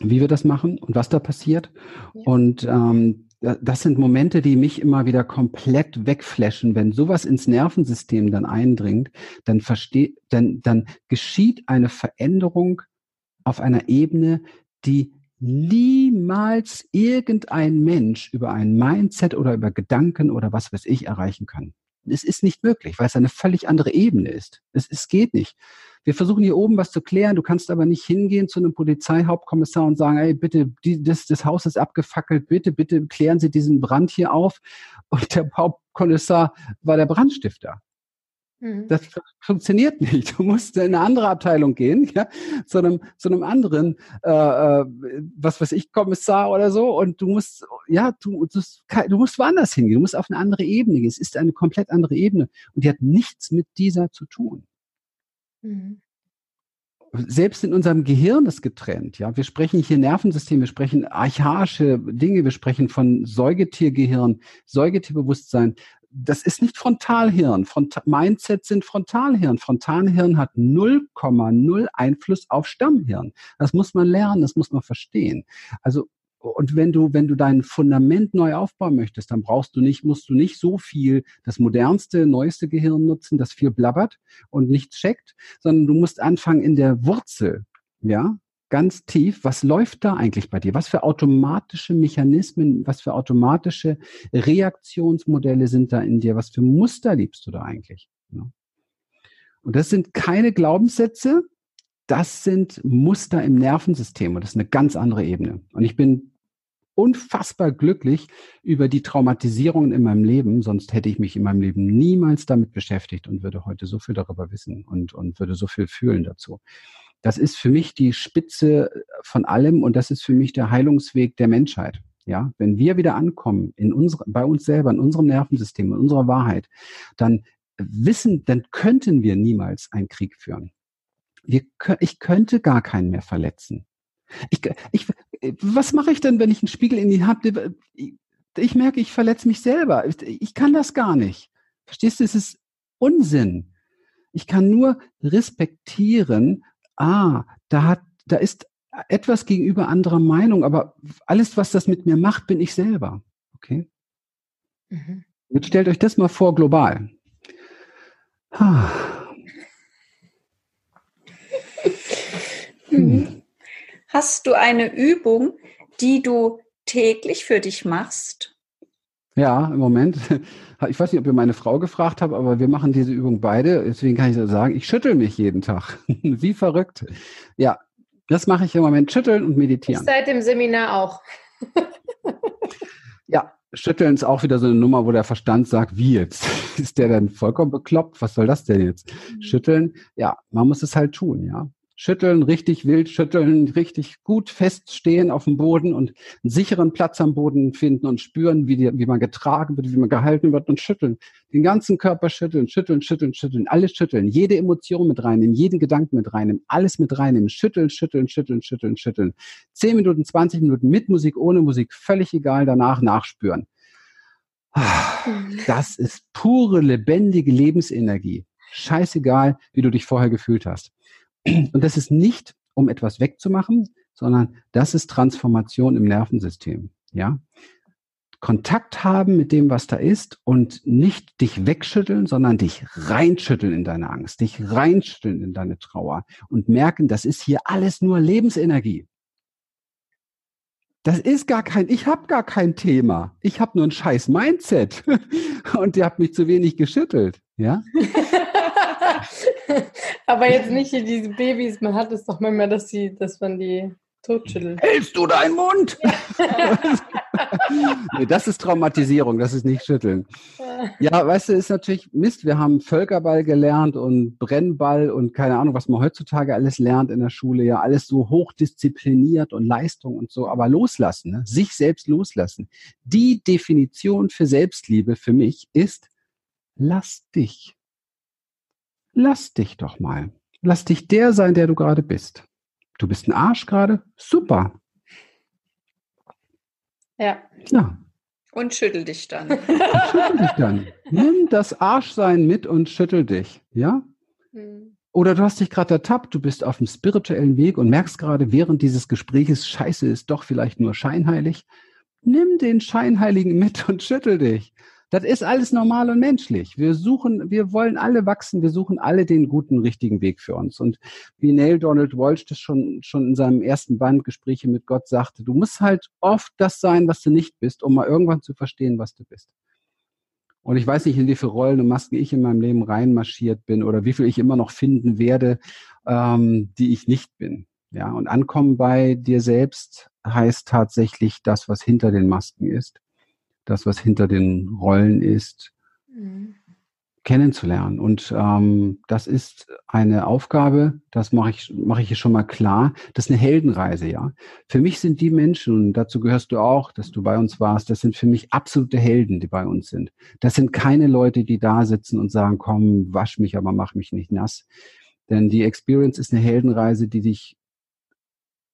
wie wir das machen und was da passiert. Ja. Und ähm, das sind Momente, die mich immer wieder komplett wegflashen. Wenn sowas ins Nervensystem dann eindringt, dann versteht, dann, dann geschieht eine Veränderung auf einer Ebene, die niemals irgendein Mensch über ein Mindset oder über Gedanken oder was weiß ich erreichen kann. Es ist nicht möglich, weil es eine völlig andere Ebene ist. Es, es geht nicht. Wir versuchen hier oben was zu klären. Du kannst aber nicht hingehen zu einem Polizeihauptkommissar und sagen, ey, bitte, die, das, das Haus ist abgefackelt, bitte, bitte klären Sie diesen Brand hier auf. Und der Hauptkommissar war der Brandstifter. Mhm. Das funktioniert nicht. Du musst in eine andere Abteilung gehen, ja, zu einem, zu einem anderen, äh, äh was weiß ich, Kommissar oder so. Und du musst, ja, du, du, du musst woanders hingehen. Du musst auf eine andere Ebene gehen. Es ist eine komplett andere Ebene. Und die hat nichts mit dieser zu tun. Mhm. Selbst in unserem Gehirn ist getrennt. Ja, wir sprechen hier Nervensystem, wir sprechen archaische Dinge, wir sprechen von Säugetiergehirn, Säugetierbewusstsein. Das ist nicht Frontalhirn. Front Mindset sind Frontalhirn. Frontalhirn hat 0,0 Einfluss auf Stammhirn. Das muss man lernen, das muss man verstehen. Also und wenn du, wenn du dein Fundament neu aufbauen möchtest, dann brauchst du nicht, musst du nicht so viel das modernste, neueste Gehirn nutzen, das viel blabbert und nichts checkt, sondern du musst anfangen in der Wurzel, ja, ganz tief, was läuft da eigentlich bei dir? Was für automatische Mechanismen, was für automatische Reaktionsmodelle sind da in dir? Was für Muster liebst du da eigentlich? Und das sind keine Glaubenssätze, das sind Muster im Nervensystem und das ist eine ganz andere Ebene. Und ich bin unfassbar glücklich über die Traumatisierungen in meinem Leben, sonst hätte ich mich in meinem Leben niemals damit beschäftigt und würde heute so viel darüber wissen und, und würde so viel fühlen dazu. Das ist für mich die Spitze von allem und das ist für mich der Heilungsweg der Menschheit. Ja, wenn wir wieder ankommen in unsere, bei uns selber, in unserem Nervensystem, in unserer Wahrheit, dann wissen, dann könnten wir niemals einen Krieg führen. Wir, ich könnte gar keinen mehr verletzen. Ich, ich, was mache ich denn, wenn ich einen Spiegel in die Hand nehme? Ich merke, ich verletze mich selber. Ich kann das gar nicht. Verstehst du? Es ist Unsinn. Ich kann nur respektieren, ah, da hat, da ist etwas gegenüber anderer Meinung, aber alles, was das mit mir macht, bin ich selber. Okay? Mhm. Jetzt stellt euch das mal vor, global. Hm. Hast du eine Übung, die du täglich für dich machst? Ja, im Moment. Ich weiß nicht, ob ihr meine Frau gefragt habt, aber wir machen diese Übung beide. Deswegen kann ich so sagen, ich schüttel mich jeden Tag. Wie verrückt. Ja, das mache ich im Moment. Schütteln und meditieren. Seit dem Seminar auch. ja, Schütteln ist auch wieder so eine Nummer, wo der Verstand sagt, wie jetzt? Ist der dann vollkommen bekloppt? Was soll das denn jetzt? Mhm. Schütteln, ja, man muss es halt tun, ja schütteln, richtig wild schütteln, richtig gut feststehen auf dem Boden und einen sicheren Platz am Boden finden und spüren, wie, die, wie man getragen wird, wie man gehalten wird und schütteln. Den ganzen Körper schütteln, schütteln, schütteln, schütteln, alles schütteln, jede Emotion mit reinnehmen, jeden Gedanken mit reinnehmen, alles mit reinnehmen, schütteln, schütteln, schütteln, schütteln, schütteln. Zehn Minuten, zwanzig Minuten mit Musik, ohne Musik, völlig egal, danach nachspüren. Das ist pure, lebendige Lebensenergie. Scheißegal, wie du dich vorher gefühlt hast. Und das ist nicht, um etwas wegzumachen, sondern das ist Transformation im Nervensystem. Ja? Kontakt haben mit dem, was da ist und nicht dich wegschütteln, sondern dich reinschütteln in deine Angst, dich reinschütteln in deine Trauer und merken, das ist hier alles nur Lebensenergie. Das ist gar kein, ich habe gar kein Thema. Ich habe nur ein scheiß Mindset und ihr habt mich zu wenig geschüttelt, ja? Aber jetzt nicht hier diese Babys, man hat es doch manchmal, dass, sie, dass man die totschüttelt. Hältst du deinen Mund? nee, das ist Traumatisierung, das ist nicht schütteln. Ja, weißt du, ist natürlich Mist. Wir haben Völkerball gelernt und Brennball und keine Ahnung, was man heutzutage alles lernt in der Schule. Ja, alles so hochdiszipliniert und Leistung und so. Aber loslassen, ne? sich selbst loslassen. Die Definition für Selbstliebe für mich ist, lass dich. Lass dich doch mal. Lass dich der sein, der du gerade bist. Du bist ein Arsch gerade? Super. Ja. Ja. Und schüttel dich dann. schüttel dich dann. Nimm das Arschsein mit und schüttel dich. Ja? Hm. Oder du hast dich gerade ertappt, du bist auf dem spirituellen Weg und merkst gerade während dieses Gespräches, Scheiße ist doch vielleicht nur scheinheilig. Nimm den Scheinheiligen mit und schüttel dich. Das ist alles normal und menschlich. Wir suchen, wir wollen alle wachsen, wir suchen alle den guten, richtigen Weg für uns. Und wie Neil Donald Walsh das schon, schon in seinem ersten Band Gespräche mit Gott sagte, du musst halt oft das sein, was du nicht bist, um mal irgendwann zu verstehen, was du bist. Und ich weiß nicht, in wie viele Rollen und Masken ich in meinem Leben reinmarschiert bin oder wie viel ich immer noch finden werde, ähm, die ich nicht bin. Ja, und ankommen bei dir selbst heißt tatsächlich das, was hinter den Masken ist das, was hinter den Rollen ist, mhm. kennenzulernen. Und ähm, das ist eine Aufgabe, das mache ich, mache ich hier schon mal klar. Das ist eine Heldenreise, ja. Für mich sind die Menschen, und dazu gehörst du auch, dass du bei uns warst, das sind für mich absolute Helden, die bei uns sind. Das sind keine Leute, die da sitzen und sagen, komm, wasch mich, aber mach mich nicht nass. Denn die Experience ist eine Heldenreise, die dich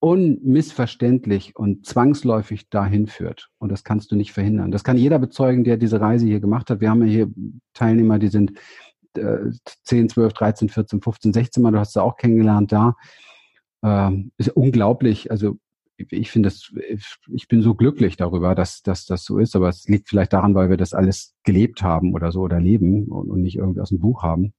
unmissverständlich und zwangsläufig dahin führt. Und das kannst du nicht verhindern. Das kann jeder bezeugen, der diese Reise hier gemacht hat. Wir haben ja hier Teilnehmer, die sind äh, 10, 12, 13, 14, 15, 16 Mal. Du hast sie auch kennengelernt da. Ähm, ist unglaublich. Also ich finde das, ich bin so glücklich darüber, dass, dass das so ist. Aber es liegt vielleicht daran, weil wir das alles gelebt haben oder so oder leben und, und nicht irgendwie aus dem Buch haben.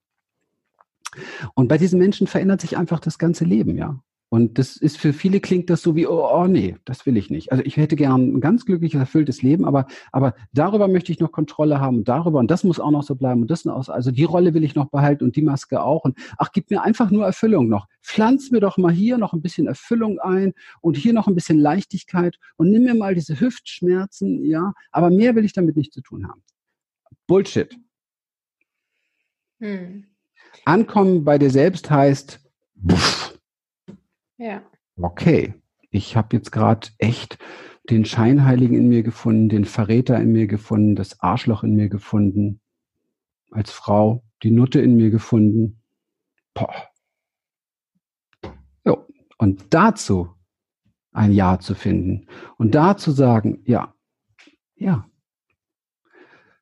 Und bei diesen Menschen verändert sich einfach das ganze Leben, ja. Und das ist für viele klingt das so wie, oh, oh nee, das will ich nicht. Also ich hätte gern ein ganz glückliches, erfülltes Leben, aber, aber darüber möchte ich noch Kontrolle haben und darüber und das muss auch noch so bleiben und das noch, also die Rolle will ich noch behalten und die Maske auch. Und ach, gib mir einfach nur Erfüllung noch. Pflanz mir doch mal hier noch ein bisschen Erfüllung ein und hier noch ein bisschen Leichtigkeit und nimm mir mal diese Hüftschmerzen, ja, aber mehr will ich damit nicht zu tun haben. Bullshit. Hm. Ankommen bei dir selbst heißt, pff, ja. Okay, ich habe jetzt gerade echt den Scheinheiligen in mir gefunden, den Verräter in mir gefunden, das Arschloch in mir gefunden, als Frau die Nutte in mir gefunden. Boah. Jo. Und dazu ein Ja zu finden und da zu sagen, ja, ja,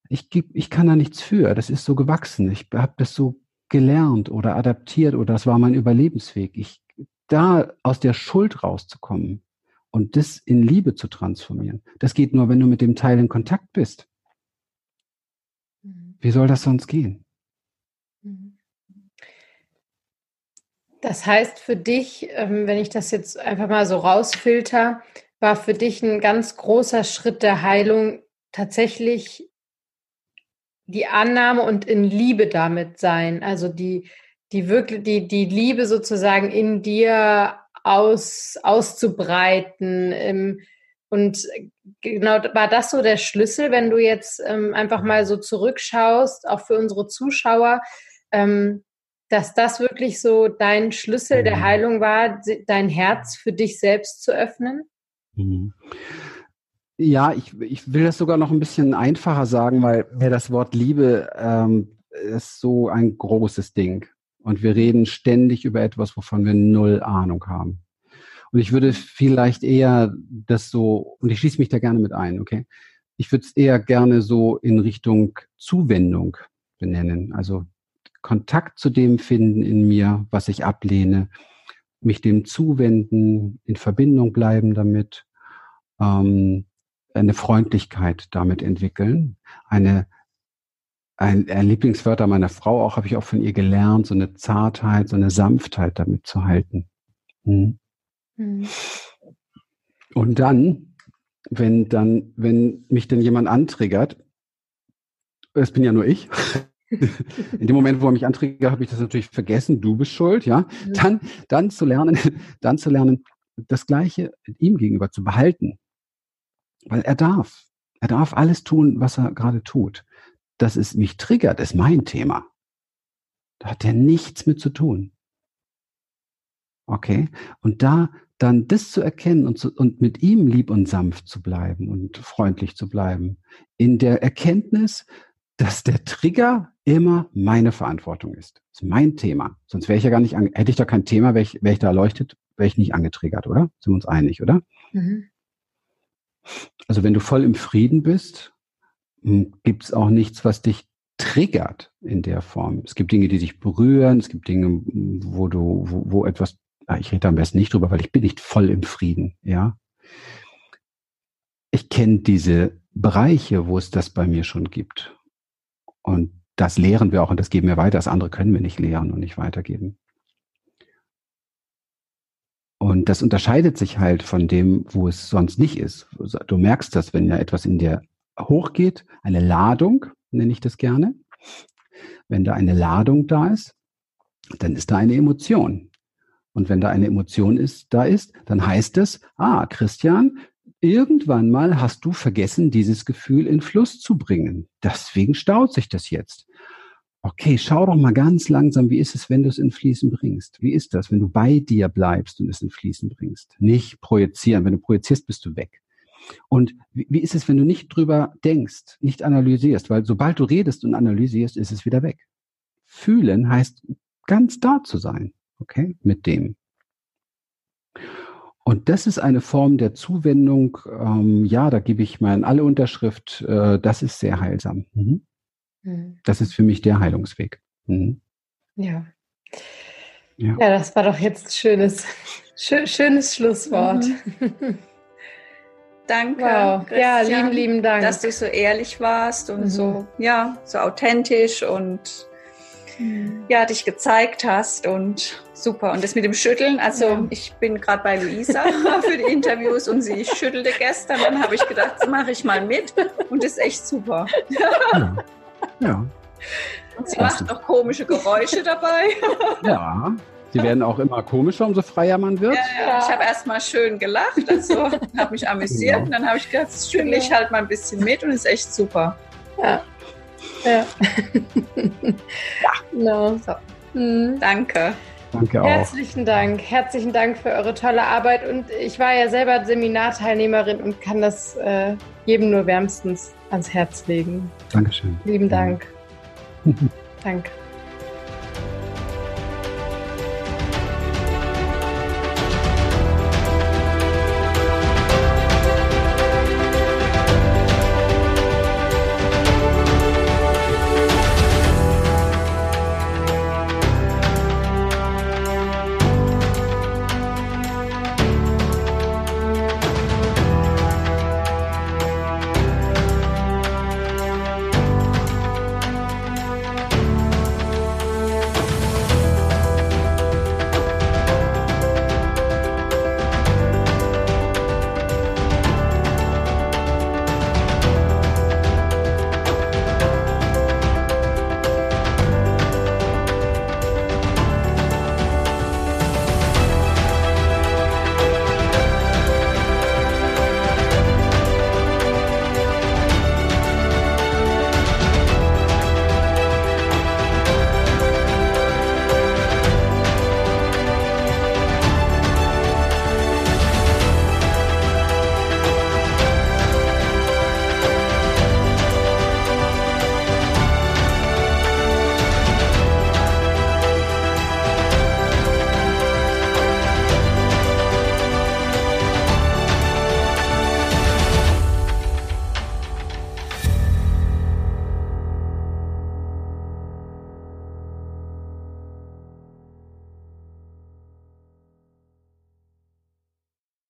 ich, ich kann da nichts für, das ist so gewachsen, ich habe das so gelernt oder adaptiert oder das war mein Überlebensweg. Ich da aus der Schuld rauszukommen und das in Liebe zu transformieren, das geht nur, wenn du mit dem Teil in Kontakt bist. Mhm. Wie soll das sonst gehen? Mhm. Das heißt für dich, ähm, wenn ich das jetzt einfach mal so rausfilter, war für dich ein ganz großer Schritt der Heilung tatsächlich die Annahme und in Liebe damit sein, also die, die wirklich, die, die Liebe sozusagen in dir aus, auszubreiten im, Und genau war das so der Schlüssel, wenn du jetzt ähm, einfach mal so zurückschaust, auch für unsere Zuschauer, ähm, dass das wirklich so dein Schlüssel der mhm. Heilung war, dein Herz für dich selbst zu öffnen? Mhm. Ja, ich, ich will das sogar noch ein bisschen einfacher sagen, weil mir das Wort Liebe ähm, ist so ein großes Ding. Und wir reden ständig über etwas, wovon wir null Ahnung haben. Und ich würde vielleicht eher das so, und ich schließe mich da gerne mit ein, okay? Ich würde es eher gerne so in Richtung Zuwendung benennen. Also Kontakt zu dem finden in mir, was ich ablehne, mich dem zuwenden, in Verbindung bleiben damit, ähm, eine Freundlichkeit damit entwickeln, eine ein, ein Lieblingswörter meiner Frau auch habe ich auch von ihr gelernt, so eine Zartheit, so eine Sanftheit damit zu halten. Hm. Mhm. Und dann, wenn dann, wenn mich dann jemand antriggert, es bin ja nur ich. In dem Moment, wo er mich antriggert, habe ich das natürlich vergessen. Du bist schuld, ja. Mhm. Dann, dann zu lernen, dann zu lernen, das Gleiche ihm gegenüber zu behalten, weil er darf. Er darf alles tun, was er gerade tut. Dass es mich triggert, ist mein Thema. Da hat er nichts mit zu tun. Okay? Und da dann das zu erkennen und, zu, und mit ihm lieb und sanft zu bleiben und freundlich zu bleiben, in der Erkenntnis, dass der Trigger immer meine Verantwortung ist. Das ist mein Thema. Sonst wäre ich ja gar nicht, hätte ich da kein Thema, wäre ich, wär ich da erleuchtet, wäre ich nicht angetriggert, oder? Sind wir uns einig, oder? Mhm. Also wenn du voll im Frieden bist, gibt es auch nichts, was dich triggert in der Form. Es gibt Dinge, die dich berühren, es gibt Dinge, wo du, wo, wo etwas Ah, ich rede am besten nicht drüber, weil ich bin nicht voll im Frieden, ja. Ich kenne diese Bereiche, wo es das bei mir schon gibt. Und das lehren wir auch und das geben wir weiter. Das andere können wir nicht lehren und nicht weitergeben. Und das unterscheidet sich halt von dem, wo es sonst nicht ist. Du merkst das, wenn ja etwas in dir hochgeht, eine Ladung, nenne ich das gerne. Wenn da eine Ladung da ist, dann ist da eine Emotion. Und wenn da eine Emotion ist, da ist, dann heißt es, ah, Christian, irgendwann mal hast du vergessen, dieses Gefühl in Fluss zu bringen. Deswegen staut sich das jetzt. Okay, schau doch mal ganz langsam, wie ist es, wenn du es in Fließen bringst? Wie ist das, wenn du bei dir bleibst und es in Fließen bringst? Nicht projizieren. Wenn du projizierst, bist du weg. Und wie, wie ist es, wenn du nicht drüber denkst, nicht analysierst? Weil sobald du redest und analysierst, ist es wieder weg. Fühlen heißt ganz da zu sein okay, mit dem. Und das ist eine Form der Zuwendung. Ähm, ja, da gebe ich mal in alle Unterschrift. Äh, das ist sehr heilsam. Mhm. Mhm. Das ist für mich der Heilungsweg. Mhm. Ja. ja. ja. das war doch jetzt ein schönes, schönes Schlusswort. Mhm. Danke. Wow. Ja, lieben, lieben Dank. Dass du so ehrlich warst und so, mhm. ja, so authentisch und ja, dich gezeigt hast und super. Und das mit dem Schütteln, also ja. ich bin gerade bei Luisa für die Interviews und sie schüttelte gestern. Dann habe ich gedacht, das mache ich mal mit und das ist echt super. Ja. ja. Und sie macht auch komische Geräusche dabei. Ja. Die werden auch immer komischer, umso freier man wird. Ja, ja. Ich habe erst mal schön gelacht, also habe mich amüsiert genau. und dann habe ich gedacht, schüttle ich halt mal ein bisschen mit und ist echt super. Ja. Ja. ja. No. So. Mhm. Danke. Danke auch. Herzlichen Dank. Herzlichen Dank für eure tolle Arbeit. Und ich war ja selber Seminarteilnehmerin und kann das äh, jedem nur wärmstens ans Herz legen. Dankeschön. Lieben Dank. Danke.